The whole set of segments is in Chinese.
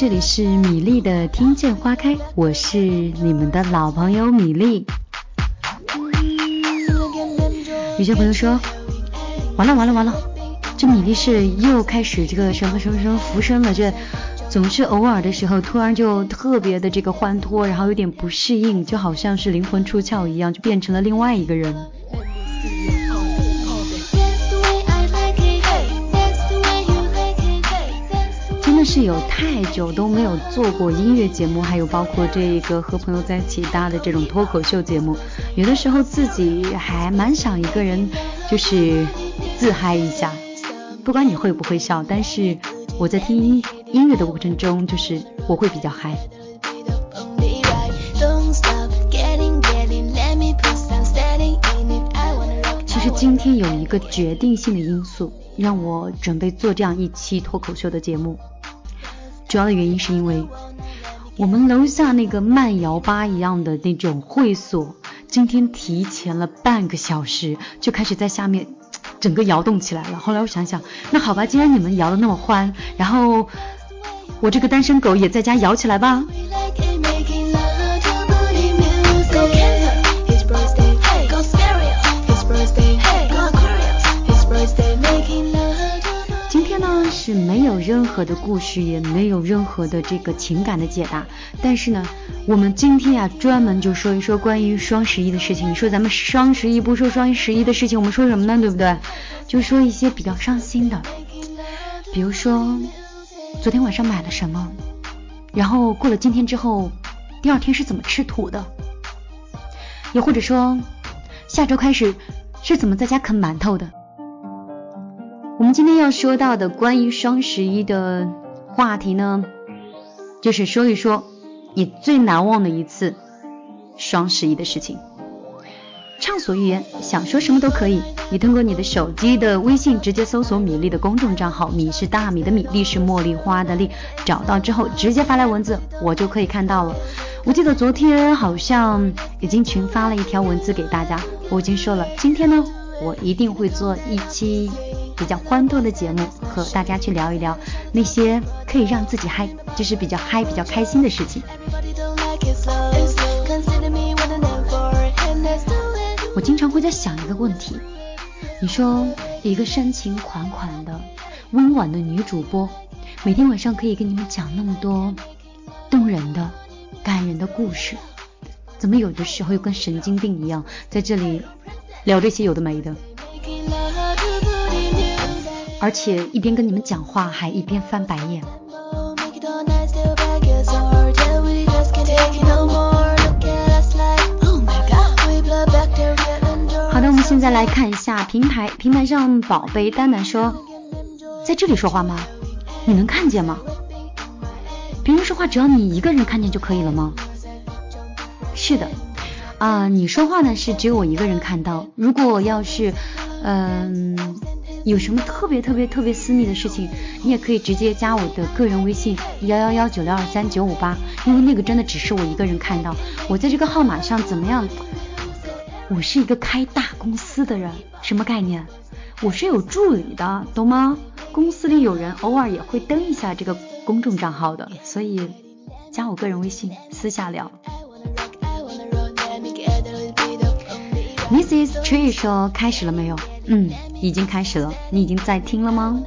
这里是米粒的听见花开，我是你们的老朋友米粒。有些朋友说，完了完了完了，这米粒是又开始这个什么什么什么浮生了，这总是偶尔的时候突然就特别的这个欢脱，然后有点不适应，就好像是灵魂出窍一样，就变成了另外一个人。有太久都没有做过音乐节目，还有包括这一个和朋友在一起搭的这种脱口秀节目，有的时候自己还蛮想一个人就是自嗨一下，不管你会不会笑，但是我在听音乐的过程中，就是我会比较嗨。其实今天有一个决定性的因素，让我准备做这样一期脱口秀的节目。主要的原因是因为我们楼下那个慢摇吧一样的那种会所，今天提前了半个小时就开始在下面整个摇动起来了。后来我想想，那好吧，既然你们摇的那么欢，然后我这个单身狗也在家摇起来吧。是没有任何的故事，也没有任何的这个情感的解答。但是呢，我们今天呀，专门就说一说关于双十一的事情。你说咱们双十一不说双十一的事情，我们说什么呢？对不对？就说一些比较伤心的，比如说昨天晚上买了什么，然后过了今天之后，第二天是怎么吃土的？又或者说下周开始是怎么在家啃馒头的？我们今天要说到的关于双十一的话题呢，就是说一说你最难忘的一次双十一的事情。畅所欲言，想说什么都可以。你通过你的手机的微信直接搜索米粒的公众账号，米是大米的米，粒是茉莉花的粒，找到之后直接发来文字，我就可以看到了。我记得昨天好像已经群发了一条文字给大家，我已经说了，今天呢，我一定会做一期。比较欢脱的节目，和大家去聊一聊那些可以让自己嗨，就是比较嗨、比较开心的事情。我经常会在想一个问题：你说一个深情款款的、温婉的女主播，每天晚上可以跟你们讲那么多动人的、感人的故事，怎么有的时候又跟神经病一样，在这里聊这些有的没的？而且一边跟你们讲话，还一边翻白眼。好的，我们现在来看一下平台，平台上宝贝丹丹说，在这里说话吗？你能看见吗？别人说话只要你一个人看见就可以了吗？是的，啊，你说话呢是只有我一个人看到。如果要是，嗯。有什么特别特别特别私密的事情，你也可以直接加我的个人微信幺幺幺九六二三九五八，因为那个真的只是我一个人看到。我在这个号码上怎么样？我是一个开大公司的人，什么概念？我是有助理的，懂吗？公司里有人偶尔也会登一下这个公众账号的，所以加我个人微信私下聊。Mrs. Tree 说开始了没有？嗯，已经开始了。你已经在听了吗？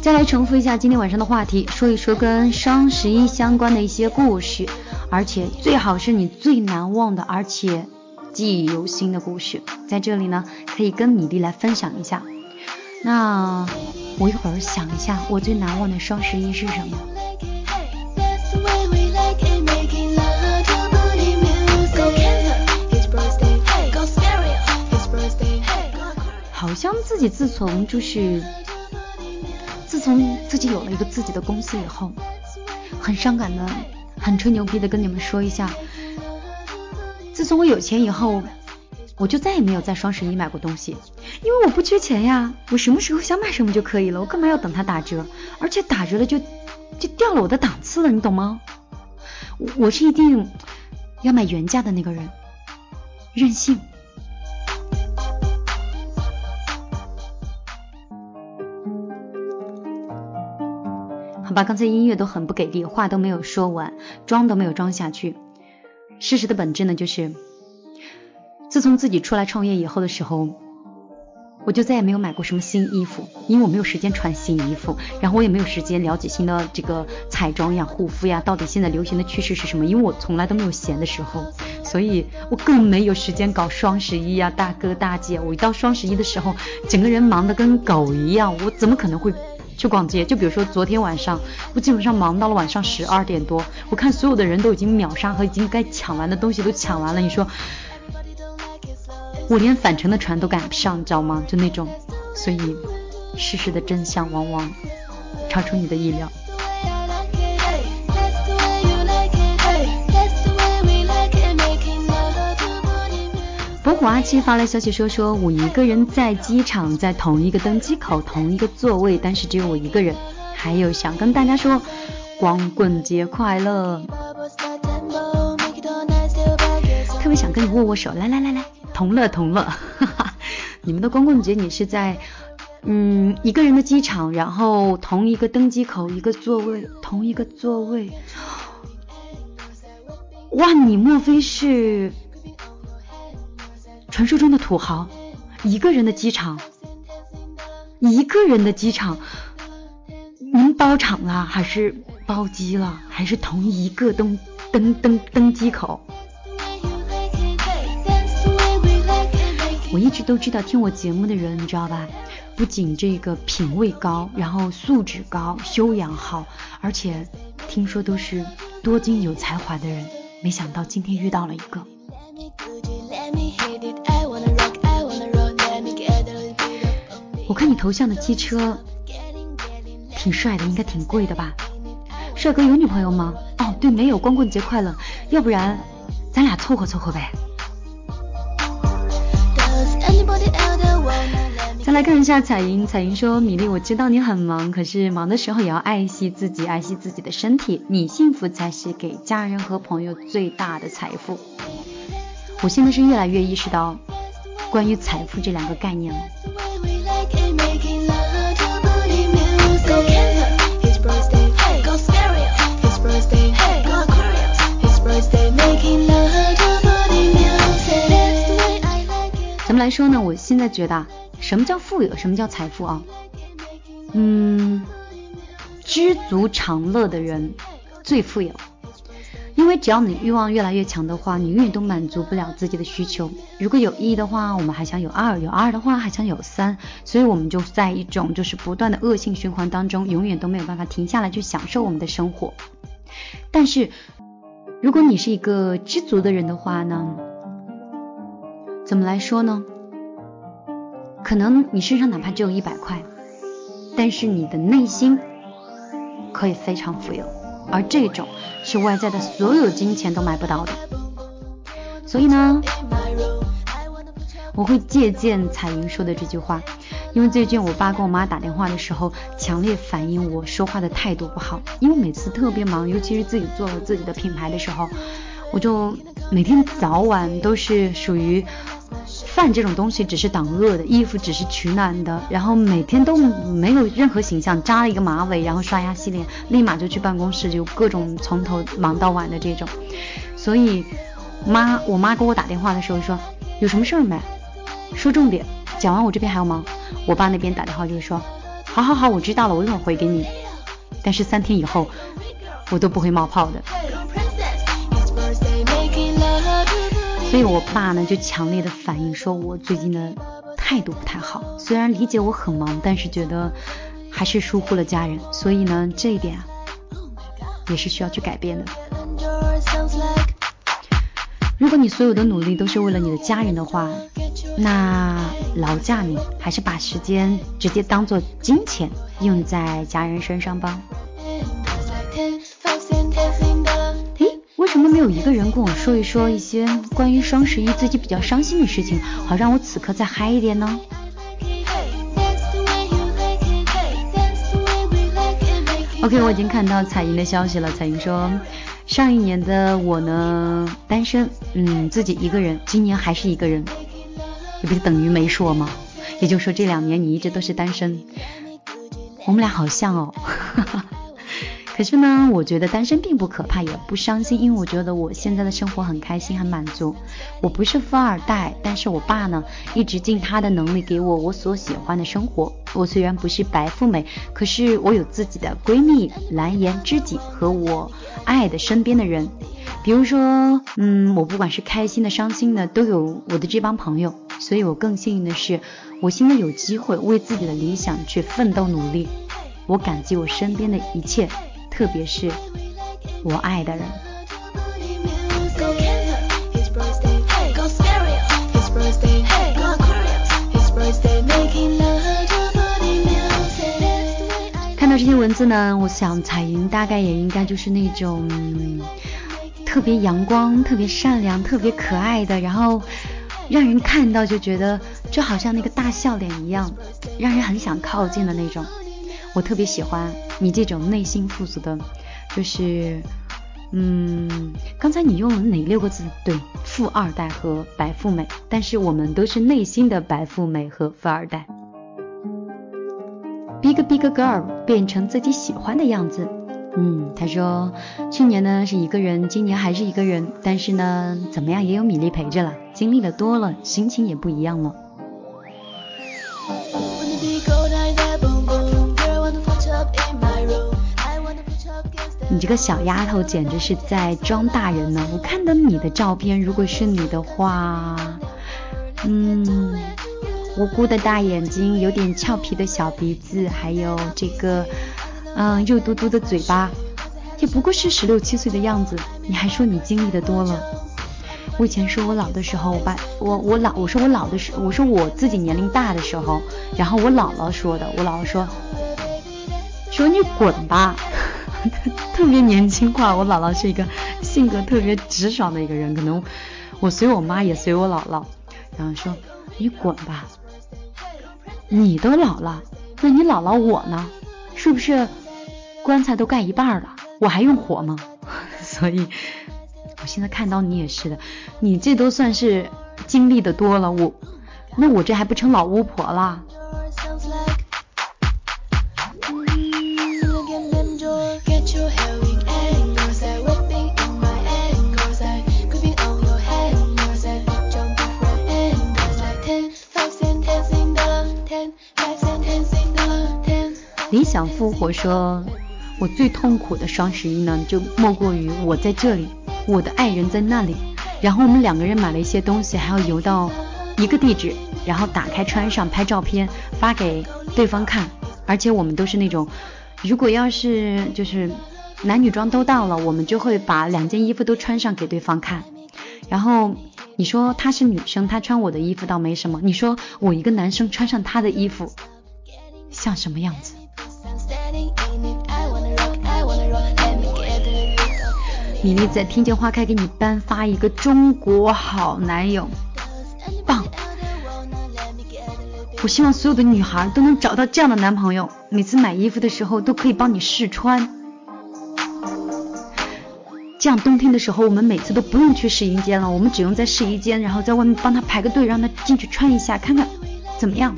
再来重复一下今天晚上的话题，说一说跟双十一相关的一些故事，而且最好是你最难忘的，而且记忆犹新的故事。在这里呢，可以跟米粒来分享一下。那我一会儿想一下，我最难忘的双十一是什么？好像自己自从就是自从自己有了一个自己的公司以后，很伤感的，很吹牛逼的跟你们说一下，自从我有钱以后，我就再也没有在双十一买过东西，因为我不缺钱呀，我什么时候想买什么就可以了，我干嘛要等它打折？而且打折了就就掉了我的档次了，你懂吗？我我是一定要买原价的那个人，任性。把，刚才音乐都很不给力，话都没有说完，装都没有装下去。事实的本质呢，就是自从自己出来创业以后的时候。我就再也没有买过什么新衣服，因为我没有时间穿新衣服，然后我也没有时间了解新的这个彩妆呀、护肤呀，到底现在流行的趋势是什么？因为我从来都没有闲的时候，所以我更没有时间搞双十一呀，大哥大姐，我一到双十一的时候，整个人忙得跟狗一样，我怎么可能会去逛街？就比如说昨天晚上，我基本上忙到了晚上十二点多，我看所有的人都已经秒杀和已经该抢完的东西都抢完了，你说？我连返程的船都赶不上，你知道吗？就那种，所以事实的真相往往超出你的意料。博虎阿七发来消息说，说我一个人在机场，在同一个登机口，同一个座位，但是只有我一个人。还有想跟大家说，光棍节快乐！特别想跟你握握手，来来来来。同乐同乐，哈哈！你们的光棍节你是在嗯一个人的机场，然后同一个登机口，一个座位，同一个座位。哇，你莫非是传说中的土豪？一个人的机场，一个人的机场，您包场了还是包机了？还是同一个登登登登机口？我一直都知道听我节目的人，你知道吧？不仅这个品味高，然后素质高，修养好，而且听说都是多金有才华的人。没想到今天遇到了一个。let me go to let me 我看你头像的机车挺帅的，应该挺贵的吧？帅哥有女朋友吗？哦，对，没有。光棍节快乐，要不然咱俩凑合凑合呗。再来看一下彩云，彩云说：“米粒，我知道你很忙，可是忙的时候也要爱惜自己，爱惜自己的身体。你幸福才是给家人和朋友最大的财富。”我现在是越来越意识到关于财富这两个概念了。怎么来说呢？我现在觉得。什么叫富有？什么叫财富啊？嗯，知足常乐的人最富有，因为只要你欲望越来越强的话，你永远都满足不了自己的需求。如果有一的话，我们还想有二；有二的话，还想有三。所以我们就在一种就是不断的恶性循环当中，永远都没有办法停下来去享受我们的生活。但是，如果你是一个知足的人的话呢？怎么来说呢？可能你身上哪怕只有一百块，但是你的内心可以非常富有，而这种是外在的所有金钱都买不到的。所以呢，我会借鉴彩云说的这句话，因为最近我爸跟我妈打电话的时候，强烈反映我说话的态度不好，因为每次特别忙，尤其是自己做了自己的品牌的时候，我就每天早晚都是属于。饭这种东西只是挡饿的，衣服只是取暖的，然后每天都没有任何形象，扎了一个马尾，然后刷牙洗脸，立马就去办公室，就各种从头忙到晚的这种。所以妈，我妈给我打电话的时候说，有什么事儿没？说重点，讲完我这边还要忙。我爸那边打电话就是说，好好好，我知道了，我一会儿回给你。但是三天以后，我都不会冒泡的。所以，我爸呢就强烈的反映说，我最近的态度不太好。虽然理解我很忙，但是觉得还是疏忽了家人。所以呢，这一点啊，也是需要去改变的。如果你所有的努力都是为了你的家人的话，那劳驾你，还是把时间直接当做金钱用在家人身上吧。为什么没有一个人跟我说一说一些关于双十一自己比较伤心的事情，好让我此刻再嗨一点呢？OK，我已经看到彩云的消息了。彩云说，上一年的我呢单身，嗯，自己一个人，今年还是一个人，你不是等于没说吗？也就是说这两年你一直都是单身，我们俩好像哦。哈哈可是呢，我觉得单身并不可怕，也不伤心，因为我觉得我现在的生活很开心，很满足。我不是富二代，但是我爸呢，一直尽他的能力给我我所喜欢的生活。我虽然不是白富美，可是我有自己的闺蜜、蓝颜知己和我爱的身边的人。比如说，嗯，我不管是开心的、伤心的，都有我的这帮朋友。所以我更幸运的是，我现在有机会为自己的理想去奋斗努力。我感激我身边的一切。特别是我爱的人。看到这些文字呢，我想彩云大概也应该就是那种特别阳光、特别善良、特别可爱的，然后让人看到就觉得就好像那个大笑脸一样，让人很想靠近的那种。我特别喜欢你这种内心富足的，就是，嗯，刚才你用了哪六个字？对，富二代和白富美，但是我们都是内心的白富美和富二代。Big Big Girl 变成自己喜欢的样子。嗯，他说去年呢是一个人，今年还是一个人，但是呢怎么样也有米粒陪着了，经历的多了，心情也不一样了。你这个小丫头简直是在装大人呢！我看到你的照片，如果是你的话，嗯，无辜的大眼睛，有点俏皮的小鼻子，还有这个，嗯，肉嘟嘟的嘴巴，也不过是十六七岁的样子。你还说你经历的多了？我以前说我老的时候，我爸我我老我说我老的时我说我自己年龄大的时候，然后我姥姥说的，我姥姥说，说你滚吧。特别年轻化，我姥姥是一个性格特别直爽的一个人，可能我随我妈也随我姥姥，然后说你滚吧，你都老了，那你姥姥我呢？是不是棺材都盖一半了，我还用活吗？所以我现在看到你也是的，你这都算是经历的多了，我那我这还不成老巫婆了？你想复活说：“我最痛苦的双十一呢，就莫过于我在这里，我的爱人在那里，然后我们两个人买了一些东西，还要邮到一个地址，然后打开穿上拍照片发给对方看，而且我们都是那种，如果要是就是男女装都到了，我们就会把两件衣服都穿上给对方看。然后你说她是女生，她穿我的衣服倒没什么，你说我一个男生穿上她的衣服，像什么样子？”米粒在听见花开给你颁发一个中国好男友，棒！我希望所有的女孩都能找到这样的男朋友，每次买衣服的时候都可以帮你试穿，这样冬天的时候我们每次都不用去试衣间了，我们只用在试衣间，然后在外面帮他排个队，让他进去穿一下，看看怎么样。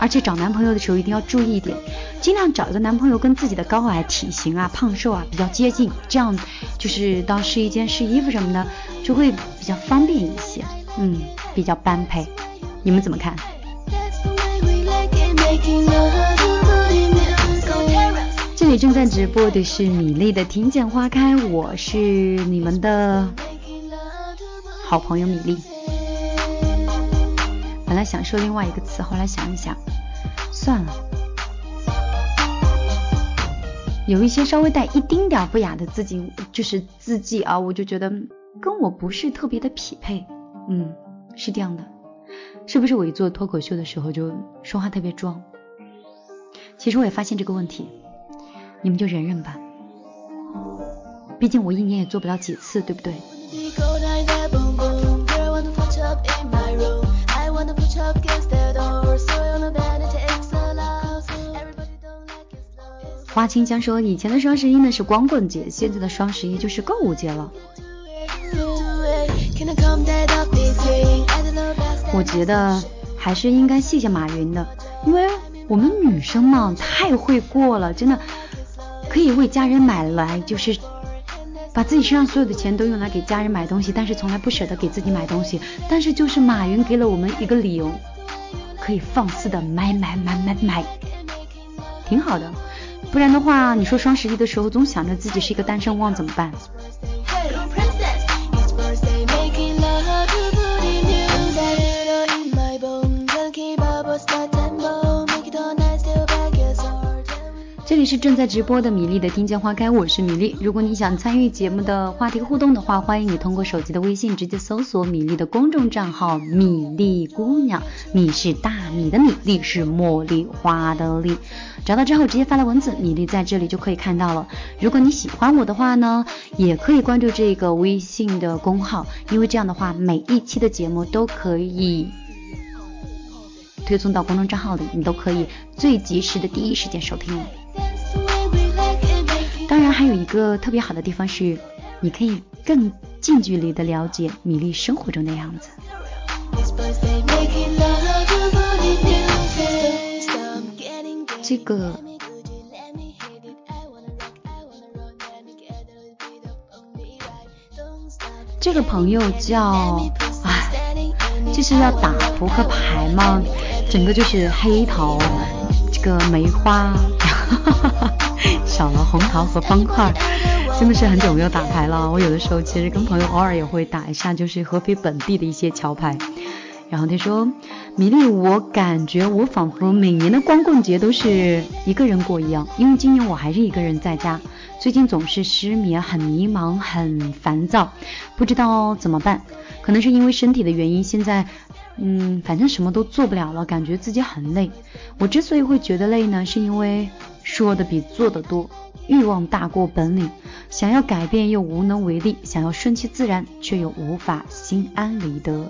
而且找男朋友的时候一定要注意一点，尽量找一个男朋友跟自己的高矮、体型啊、胖瘦啊比较接近，这样就是到试衣间试衣服什么的就会比较方便一些，嗯，比较般配。你们怎么看？这里正在直播的是米粒的听见花开，我是你们的好朋友米粒。本来想说另外一个词，后来想一想，算了。有一些稍微带一丁点不雅的字迹，就是字迹啊，我就觉得跟我不是特别的匹配。嗯，是这样的，是不是我一做脱口秀的时候就说话特别装？其实我也发现这个问题，你们就忍忍吧。毕竟我一年也做不了几次，对不对？花清香说，以前的双十一呢是光棍节，现在的双十一就是购物节了。我觉得还是应该谢谢马云的，因为我们女生嘛太会过了，真的。可以为家人买来，就是把自己身上所有的钱都用来给家人买东西，但是从来不舍得给自己买东西。但是就是马云给了我们一个理由，可以放肆的买买买买买，挺好的。不然的话，你说双十一的时候总想着自己是一个单身汪怎么办？是正在直播的米粒的听见花开，我是米粒。如果你想参与节目的话题互动的话，欢迎你通过手机的微信直接搜索米粒的公众账号“米粒姑娘”，米是大米的米，粒是茉莉花的粒。找到之后直接发来文字，米粒在这里就可以看到了。如果你喜欢我的话呢，也可以关注这个微信的公号，因为这样的话每一期的节目都可以推送到公众账号里，你都可以最及时的第一时间收听。当然，还有一个特别好的地方是，你可以更近距离的了解米粒生活中的样子。这个，这个朋友叫，哎，这是要打扑克牌吗？整个就是黑桃，这个梅花。哈哈哈。少了红桃和方块，真的是很久没有打牌了。我有的时候其实跟朋友偶尔也会打一下，就是合肥本地的一些桥牌。然后他说：“米粒，我感觉我仿佛每年的光棍节都是一个人过一样，因为今年我还是一个人在家，最近总是失眠，很迷茫，很烦躁，不知道怎么办。可能是因为身体的原因，现在。”嗯，反正什么都做不了了，感觉自己很累。我之所以会觉得累呢，是因为说的比做的多，欲望大过本领，想要改变又无能为力，想要顺其自然却又无法心安理得。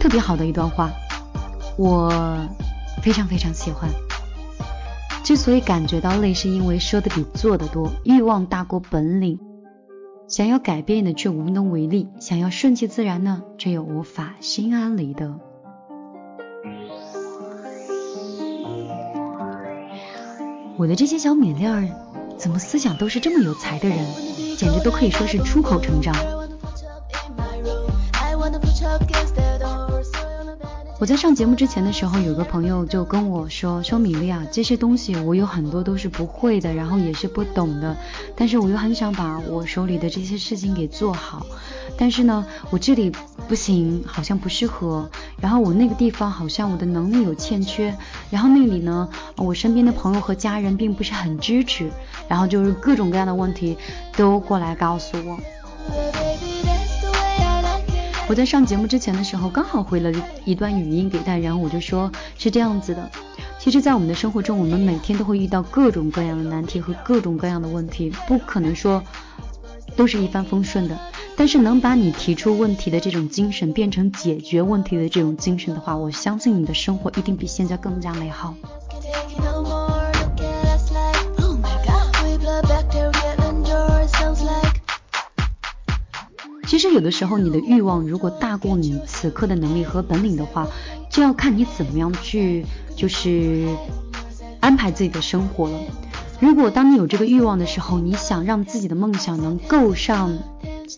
特别好的一段话，我非常非常喜欢。之所以感觉到累，是因为说的比做的多，欲望大过本领，想要改变的却无能为力，想要顺其自然呢，却又无法心安理得。我的这些小米粒儿，怎么思想都是这么有才的人，简直都可以说是出口成章。我在上节目之前的时候，有个朋友就跟我说：“说米粒啊，这些东西我有很多都是不会的，然后也是不懂的，但是我又很想把我手里的这些事情给做好，但是呢，我这里不行，好像不适合，然后我那个地方好像我的能力有欠缺，然后那里呢，我身边的朋友和家人并不是很支持，然后就是各种各样的问题都过来告诉我。”我在上节目之前的时候，刚好回了一段语音给他，然后我就说是这样子的。其实，在我们的生活中，我们每天都会遇到各种各样的难题和各种各样的问题，不可能说都是一帆风顺的。但是，能把你提出问题的这种精神变成解决问题的这种精神的话，我相信你的生活一定比现在更加美好。其实有的时候，你的欲望如果大过你此刻的能力和本领的话，就要看你怎么样去就是安排自己的生活了。如果当你有这个欲望的时候，你想让自己的梦想能够上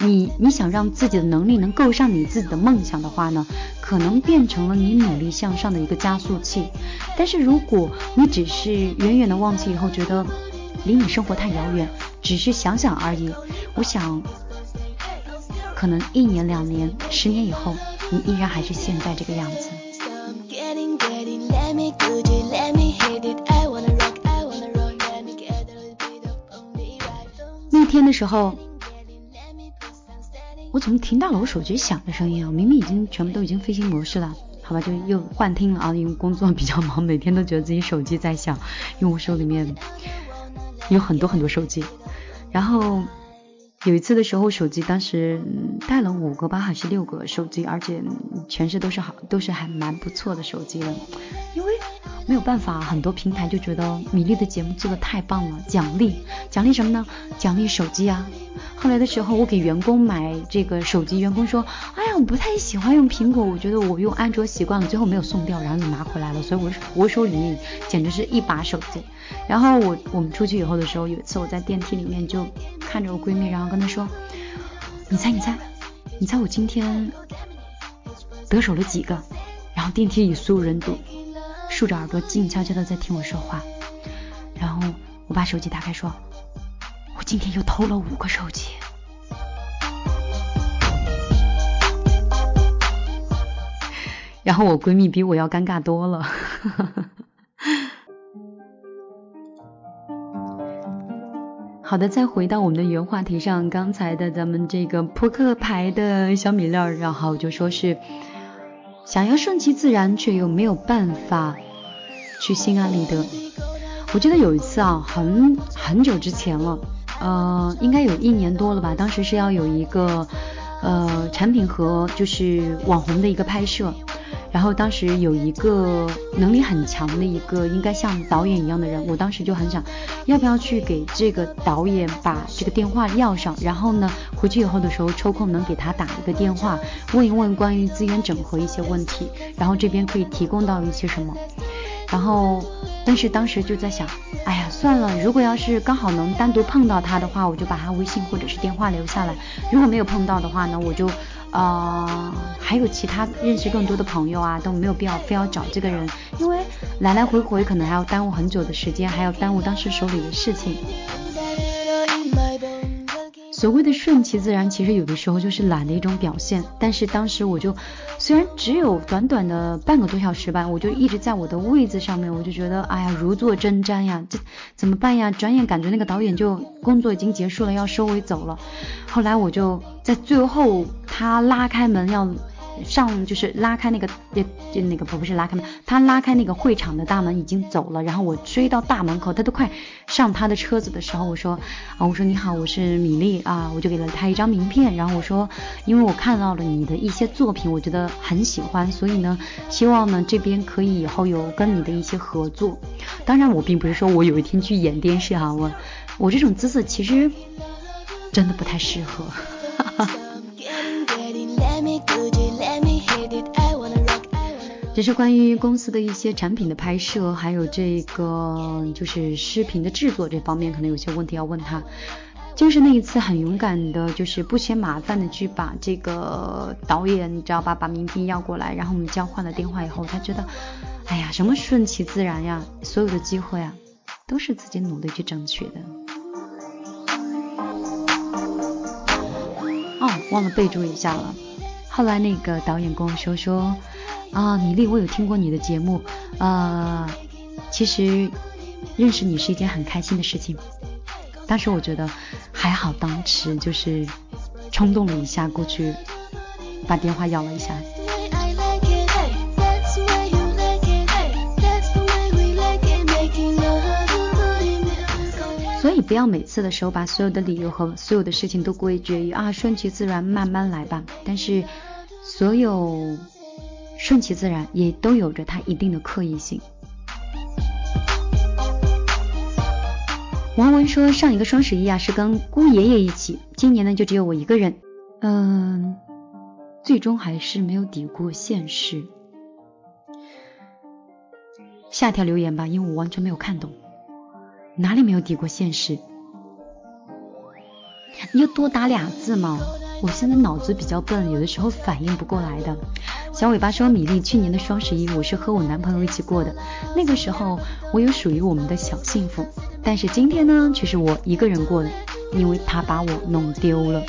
你，你想让自己的能力能够上你自己的梦想的话呢，可能变成了你努力向上的一个加速器。但是如果你只是远远的忘记以后，觉得离你生活太遥远，只是想想而已，我想。可能一年、两年、十年以后，你依然还是现在这个样子。那天的时候，我怎么听到了我手机响的声音啊？明明已经全部都已经飞行模式了，好吧，就又幻听了啊。因为工作比较忙，每天都觉得自己手机在响，因为我手里面有很多很多手机，然后。有一次的时候，手机当时带了五个吧，还是六个手机，而且全是都是好，都是还蛮不错的手机了。因为没有办法，很多平台就觉得米粒的节目做的太棒了，奖励奖励什么呢？奖励手机啊。后来的时候，我给员工买这个手机，员工说：“哎呀，我不太喜欢用苹果，我觉得我用安卓习惯了。”最后没有送掉，然后就拿回来了。所以我我手里面简直是一把手机。然后我我们出去以后的时候，有一次我在电梯里面就看着我闺蜜，然后跟她说：“你猜你猜，你猜我今天得手了几个？”然后电梯里所有人都竖着耳朵静悄悄的在听我说话。然后我把手机打开说：“我今天又偷了五个手机。”然后我闺蜜比我要尴尬多了。好的，再回到我们的原话题上，刚才的咱们这个扑克牌的小米粒儿，然后就说是想要顺其自然，却又没有办法去心安理得。我记得有一次啊，很很久之前了，呃，应该有一年多了吧，当时是要有一个呃产品和就是网红的一个拍摄。然后当时有一个能力很强的一个，应该像导演一样的人，我当时就很想，要不要去给这个导演把这个电话要上，然后呢，回去以后的时候抽空能给他打一个电话，问一问关于资源整合一些问题，然后这边可以提供到一些什么。然后，但是当时就在想，哎呀，算了，如果要是刚好能单独碰到他的话，我就把他微信或者是电话留下来；如果没有碰到的话呢，我就。啊，还有其他认识更多的朋友啊，都没有必要非要找这个人，因为来来回回可能还要耽误很久的时间，还要耽误当时手里的事情。所谓的顺其自然，其实有的时候就是懒的一种表现。但是当时我就，虽然只有短短的半个多小时吧，我就一直在我的位子上面，我就觉得，哎呀，如坐针毡呀，这怎么办呀？转眼感觉那个导演就工作已经结束了，要收尾走了。后来我就在最后，他拉开门要。上就是拉开那个，就就那个不不是拉开门，他拉开那个会场的大门已经走了，然后我追到大门口，他都快上他的车子的时候，我说啊，我说你好，我是米粒啊，我就给了他一张名片，然后我说，因为我看到了你的一些作品，我觉得很喜欢，所以呢，希望呢这边可以以后有跟你的一些合作。当然我并不是说我有一天去演电视哈，我我这种姿色其实真的不太适合。哈哈。这是关于公司的一些产品的拍摄，还有这个就是视频的制作这方面，可能有些问题要问他。就是那一次很勇敢的，就是不嫌麻烦的去把这个导演，你知道吧，把名片要过来，然后我们交换了电话以后，他觉得，哎呀，什么顺其自然呀，所有的机会啊，都是自己努力去争取的。哦，忘了备注一下了。后来那个导演跟我说说。啊，米粒，我有听过你的节目，啊，其实认识你是一件很开心的事情。当时我觉得还好，当时就是冲动了一下，过去把电话要了一下。所以不要每次的时候把所有的理由和所有的事情都归结于啊，顺其自然，慢慢来吧。但是所有。顺其自然，也都有着它一定的刻意性。王文说，上一个双十一啊是跟姑爷爷一起，今年呢就只有我一个人，嗯，最终还是没有抵过现实。下条留言吧，因为我完全没有看懂，哪里没有抵过现实？你就多打俩字嘛，我现在脑子比较笨，有的时候反应不过来的。小尾巴说：“米粒，去年的双十一我是和我男朋友一起过的，那个时候我有属于我们的小幸福。但是今天呢，却是我一个人过的，因为他把我弄丢了。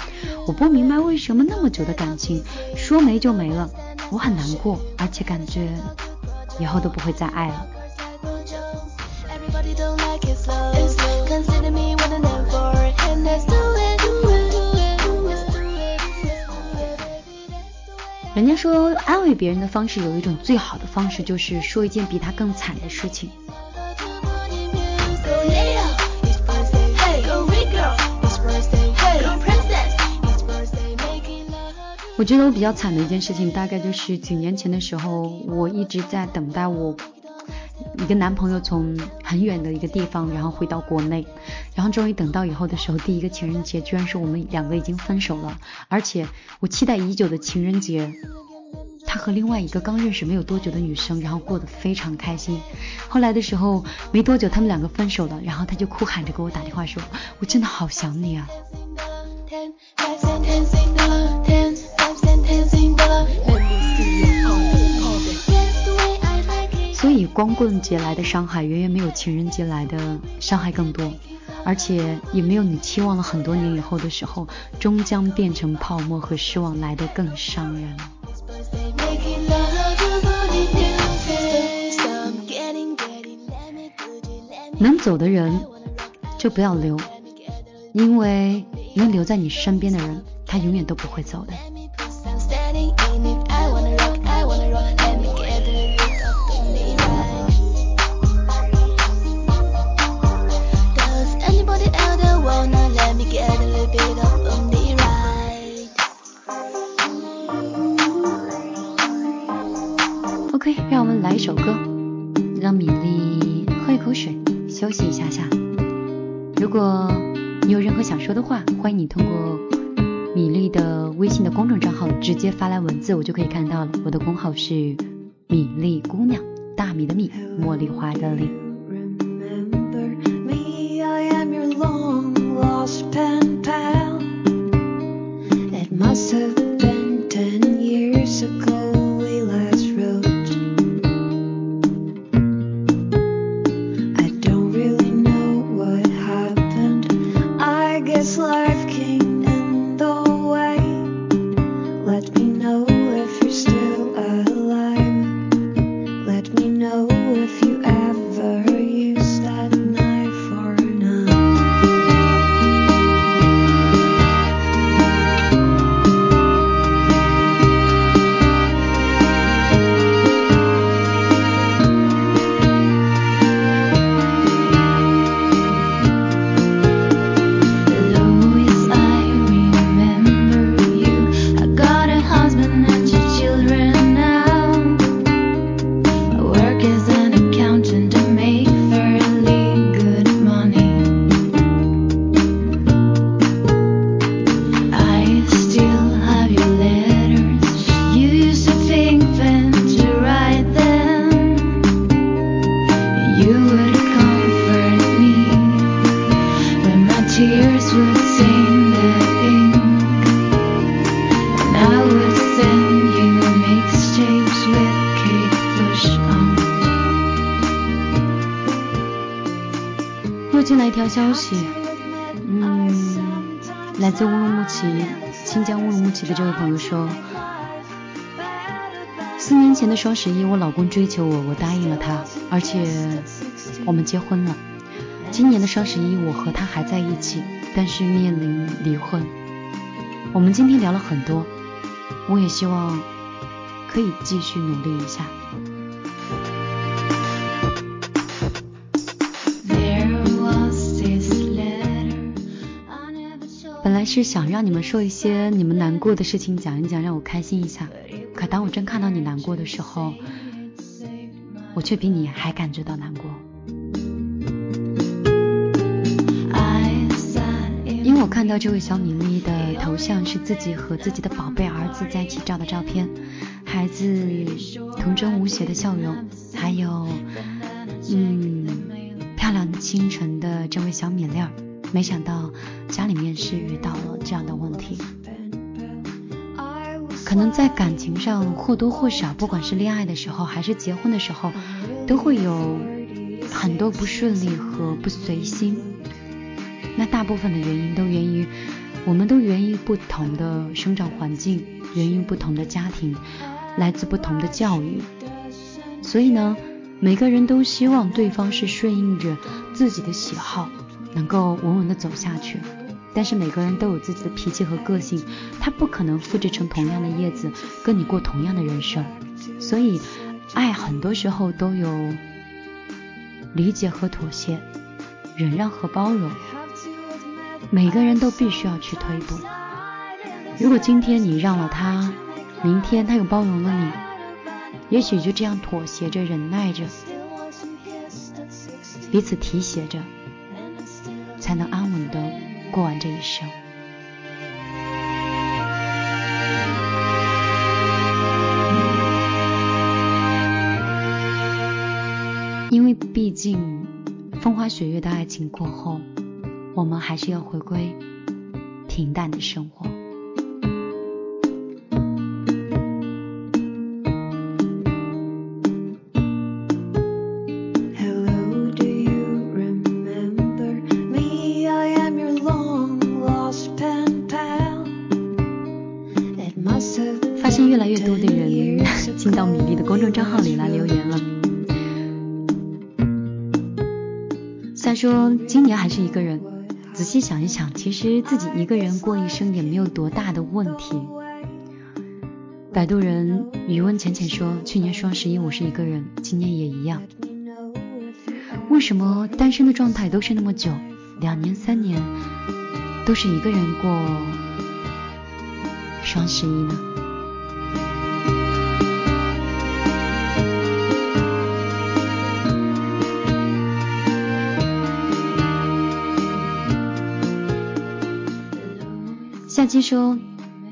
我不明白为什么那么久的感情说没就没了，我很难过，而且感觉以后都不会再爱了。”人家说安慰别人的方式有一种最好的方式，就是说一件比他更惨的事情。我觉得我比较惨的一件事情，大概就是几年前的时候，我一直在等待我。一个男朋友从很远的一个地方，然后回到国内，然后终于等到以后的时候，第一个情人节居然是我们两个已经分手了，而且我期待已久的情人节，他和另外一个刚认识没有多久的女生，然后过得非常开心。后来的时候没多久，他们两个分手了，然后他就哭喊着给我打电话说：“我真的好想你啊。”所以光棍节来的伤害远远没有情人节来的伤害更多，而且也没有你期望了很多年以后的时候终将变成泡沫和失望来的更伤人。能走的人就不要留，因为能留在你身边的人，他永远都不会走的。让我们来一首歌，让米粒喝一口水，休息一下下。如果你有任何想说的话，欢迎你通过米粒的微信的公众账号直接发来文字，我就可以看到了。我的公号是米粒姑娘，大米的米，茉莉花的莉。的双十一，我老公追求我，我答应了他，而且我们结婚了。今年的双十一，我和他还在一起，但是面临离婚。我们今天聊了很多，我也希望可以继续努力一下。本来是想让你们说一些你们难过的事情，讲一讲，让我开心一下。当我真看到你难过的时候，我却比你还感觉到难过。因为我看到这位小米粒的头像是自己和自己的宝贝儿子在一起照的照片，孩子童真无邪的笑容，还有嗯漂亮清纯的这位小米粒儿。没想到家里面是遇到了这样的问题，可能在感情上或多或少，不管是恋爱的时候还是结婚的时候，都会有很多不顺利和不随心。那大部分的原因都源于，我们都源于不同的生长环境，源于不同的家庭，来自不同的教育。所以呢，每个人都希望对方是顺应着自己的喜好。能够稳稳的走下去，但是每个人都有自己的脾气和个性，他不可能复制成同样的叶子，跟你过同样的人生。所以，爱很多时候都有理解和妥协，忍让和包容。每个人都必须要去退步，如果今天你让了他，明天他又包容了你，也许就这样妥协着、忍耐着，彼此提携着，才能安稳的过完这一生。因为毕竟风花雪月的爱情过后，我们还是要回归平淡的生活。想一想，其实自己一个人过一生也没有多大的问题。摆渡人余温浅浅说，去年双十一我是一个人，今年也一样。为什么单身的状态都是那么久，两年三年都是一个人过双十一呢？说，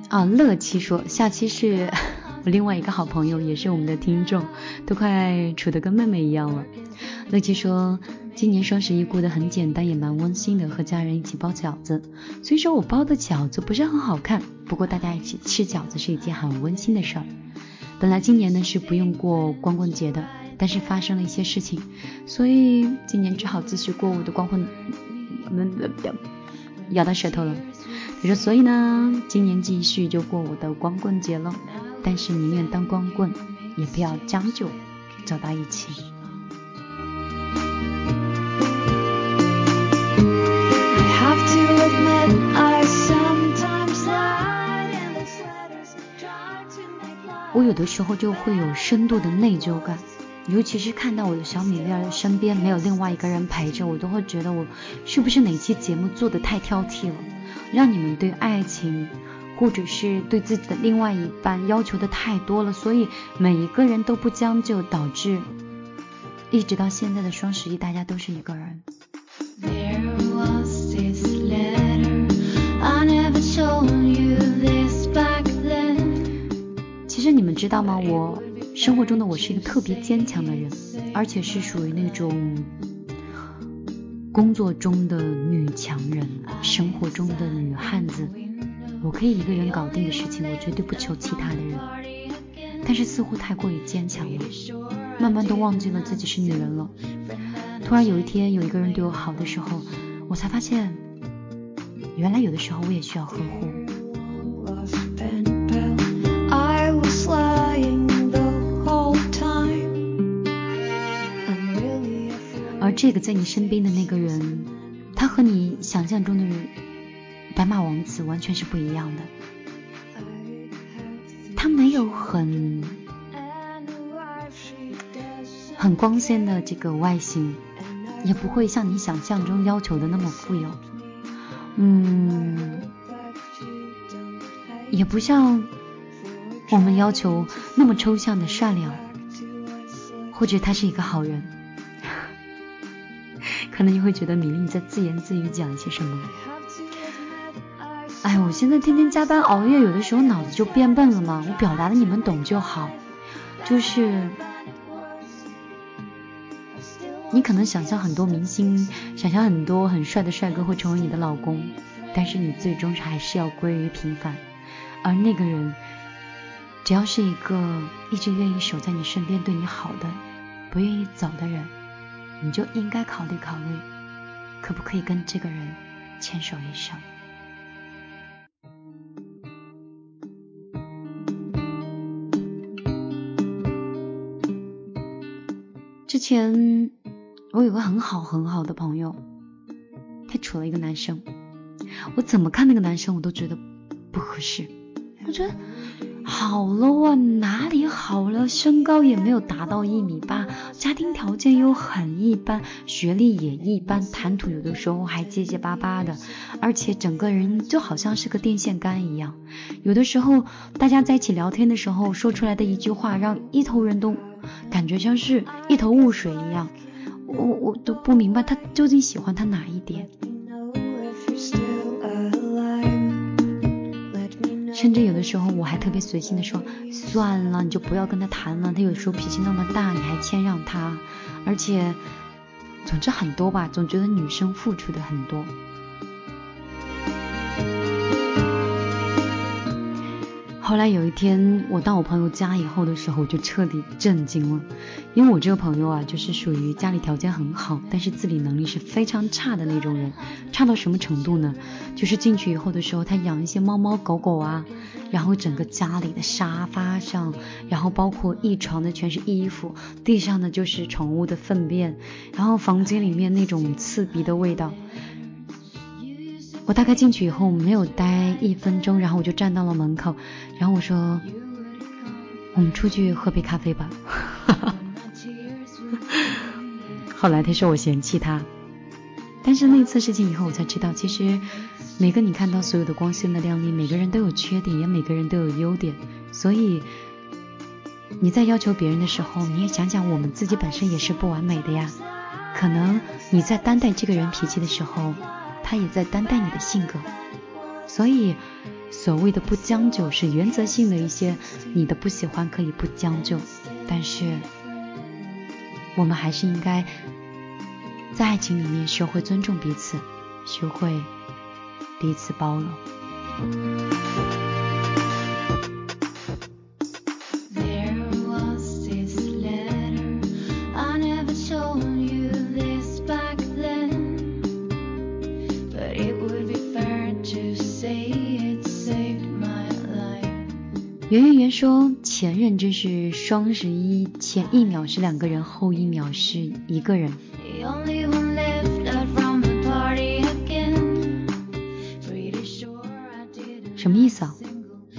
啊，乐七说，下期是 我另外一个好朋友，也是我们的听众，都快处得跟妹妹一样了。乐七说，今年双十一过得很简单，也蛮温馨的，和家人一起包饺子。虽说我包的饺子不是很好看，不过大家一起吃饺子是一件很温馨的事儿。本来今年呢是不用过光棍节的，但是发生了一些事情，所以今年只好继续过我的光棍，咬到舌头了。他说：“所以呢，今年继续就过我的光棍节了，但是宁愿当光棍，也不要将就走到一起。”我有的时候就会有深度的内疚感。尤其是看到我的小米粒儿身边没有另外一个人陪着，我都会觉得我是不是哪期节目做的太挑剔了，让你们对爱情或者是对自己的另外一半要求的太多了，所以每一个人都不将就，导致一直到现在的双十一大家都是一个人。其实你们知道吗？我。生活中的我是一个特别坚强的人，而且是属于那种工作中的女强人，生活中的女汉子。我可以一个人搞定的事情，我绝对不求其他的人。但是似乎太过于坚强了，慢慢都忘记了自己是女人了。突然有一天有一个人对我好的时候，我才发现，原来有的时候我也需要呵护。这个在你身边的那个人，他和你想象中的人白马王子完全是不一样的。他没有很很光鲜的这个外形，也不会像你想象中要求的那么富有。嗯，也不像我们要求那么抽象的善良，或者他是一个好人。可能你会觉得米粒在自言自语讲一些什么？哎，我现在天天加班熬夜，有的时候脑子就变笨了嘛。我表达的你们懂就好。就是你可能想象很多明星，想象很多很帅的帅哥会成为你的老公，但是你最终还是要归于平凡。而那个人，只要是一个一直愿意守在你身边对你好的，不愿意走的人。你就应该考虑考虑，可不可以跟这个人牵手一生？之前我有个很好很好的朋友，他处了一个男生，我怎么看那个男生我都觉得不合适，我觉得好了哇，哪里好了？身高也没有达到一米八，家庭条件又很一般，学历也一般，谈吐有的时候还结结巴巴的，而且整个人就好像是个电线杆一样。有的时候大家在一起聊天的时候说出来的一句话，让一头人都感觉像是一头雾水一样，我我都不明白他究竟喜欢他哪一点。甚至有的时候我还特别随性的说，算了，你就不要跟他谈了。他有时候脾气那么大，你还谦让他，而且，总之很多吧，总觉得女生付出的很多。后来有一天，我到我朋友家以后的时候，我就彻底震惊了，因为我这个朋友啊，就是属于家里条件很好，但是自理能力是非常差的那种人，差到什么程度呢？就是进去以后的时候，他养一些猫猫狗狗啊，然后整个家里的沙发上，然后包括一床的全是衣服，地上的就是宠物的粪便，然后房间里面那种刺鼻的味道。我大概进去以后没有待一分钟，然后我就站到了门口，然后我说：“我们出去喝杯咖啡吧。”后来他说我嫌弃他，但是那次事情以后我才知道，其实每个你看到所有的光鲜的亮丽，每个人都有缺点，也每个人都有优点，所以你在要求别人的时候，你也想想我们自己本身也是不完美的呀。可能你在担待这个人脾气的时候。他也在担待你的性格，所以所谓的不将就是原则性的一些，你的不喜欢可以不将就，但是我们还是应该在爱情里面学会尊重彼此，学会彼此包容。前任真是双十一，前一秒是两个人，后一秒是一个人。什么意思啊？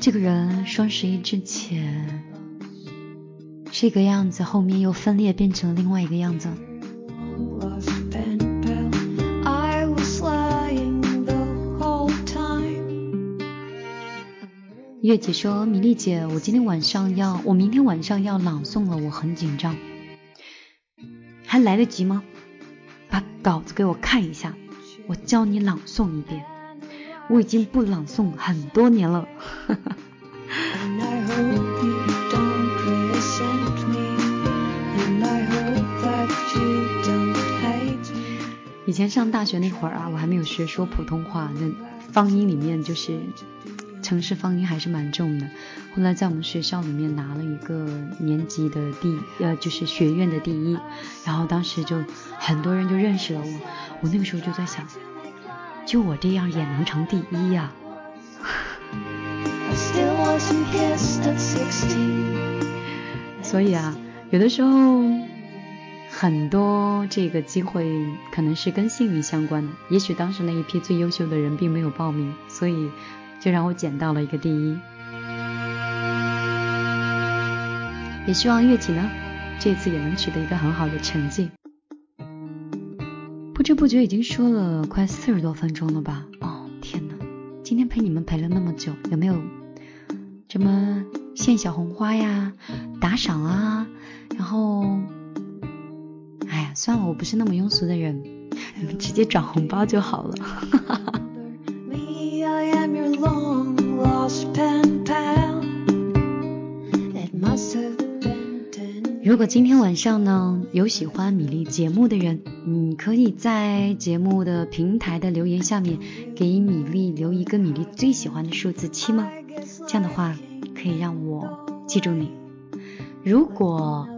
这个人双十一之前是一个样子，后面又分裂变成了另外一个样子。月姐说：“米粒姐，我今天晚上要，我明天晚上要朗诵了，我很紧张，还来得及吗？把稿子给我看一下，我教你朗诵一遍。我已经不朗诵很多年了。以前上大学那会儿啊，我还没有学说普通话，那方音里面就是。”城市方言还是蛮重的。后来在我们学校里面拿了一个年级的第，呃，就是学院的第一。然后当时就很多人就认识了我。我那个时候就在想，就我这样也能成第一呀？所以啊，有的时候很多这个机会可能是跟幸运相关的。也许当时那一批最优秀的人并没有报名，所以。就让我捡到了一个第一，也希望乐器呢这次也能取得一个很好的成绩。不知不觉已经说了快四十多分钟了吧？哦天哪，今天陪你们陪了那么久，有没有什么献小红花呀、打赏啊？然后，哎呀，算了，我不是那么庸俗的人，你 们直接转红包就好了。如果今天晚上呢有喜欢米粒节目的人，你可以在节目的平台的留言下面给米粒留一个米粒最喜欢的数字七吗？这样的话可以让我记住你。如果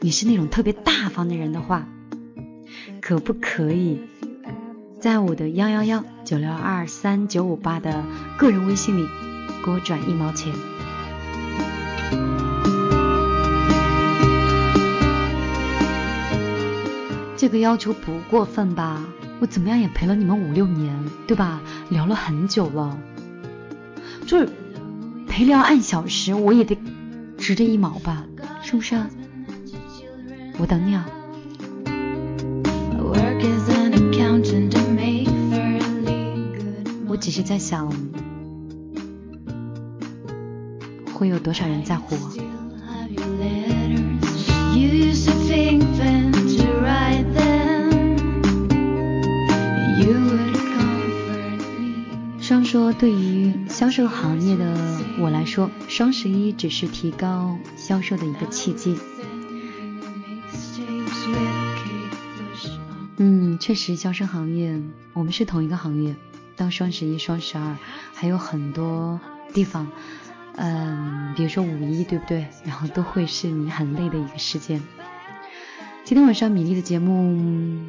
你是那种特别大方的人的话，可不可以？在我的幺幺幺九六二三九五八的个人微信里给我转一毛钱，这个要求不过分吧？我怎么样也陪了你们五六年，对吧？聊了很久了，就是陪聊按小时，我也得值这一毛吧，是不是？我等你啊。我只是在想，会有多少人在乎我？我来说，双十一只是提高销售的一个契机。嗯，确实，销售行业我们是同一个行业。到双十一、双十二，还有很多地方，嗯，比如说五一，对不对？然后都会是你很累的一个时间。今天晚上米粒的节目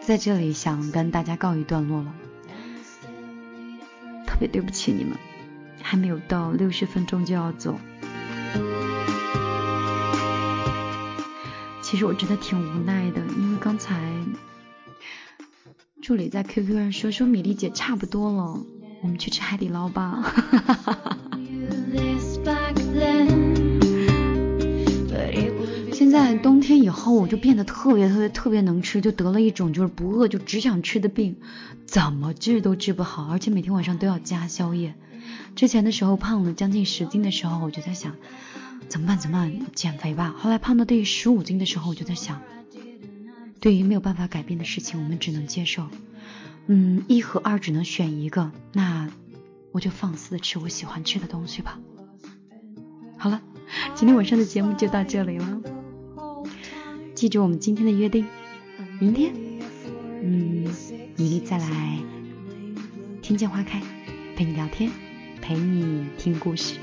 在这里想跟大家告一段落了。特别对不起你们，还没有到六十分钟就要走。其实我真的挺无奈的，因为刚才助理在 QQ 上说说米粒姐差不多了，我们去吃海底捞吧。现在冬天以后，我就变得特别特别特别能吃，就得了一种就是不饿就只想吃的病，怎么治都治不好，而且每天晚上都要加宵夜。之前的时候胖了将近十斤的时候，我就在想怎么办怎么办减肥吧。后来胖到第十五斤的时候，我就在想，对于没有办法改变的事情，我们只能接受。嗯，一和二只能选一个，那我就放肆的吃我喜欢吃的东西吧。好了，今天晚上的节目就到这里了。记住我们今天的约定，明天，嗯，米粒再来听见花开，陪你聊天，陪你听故事。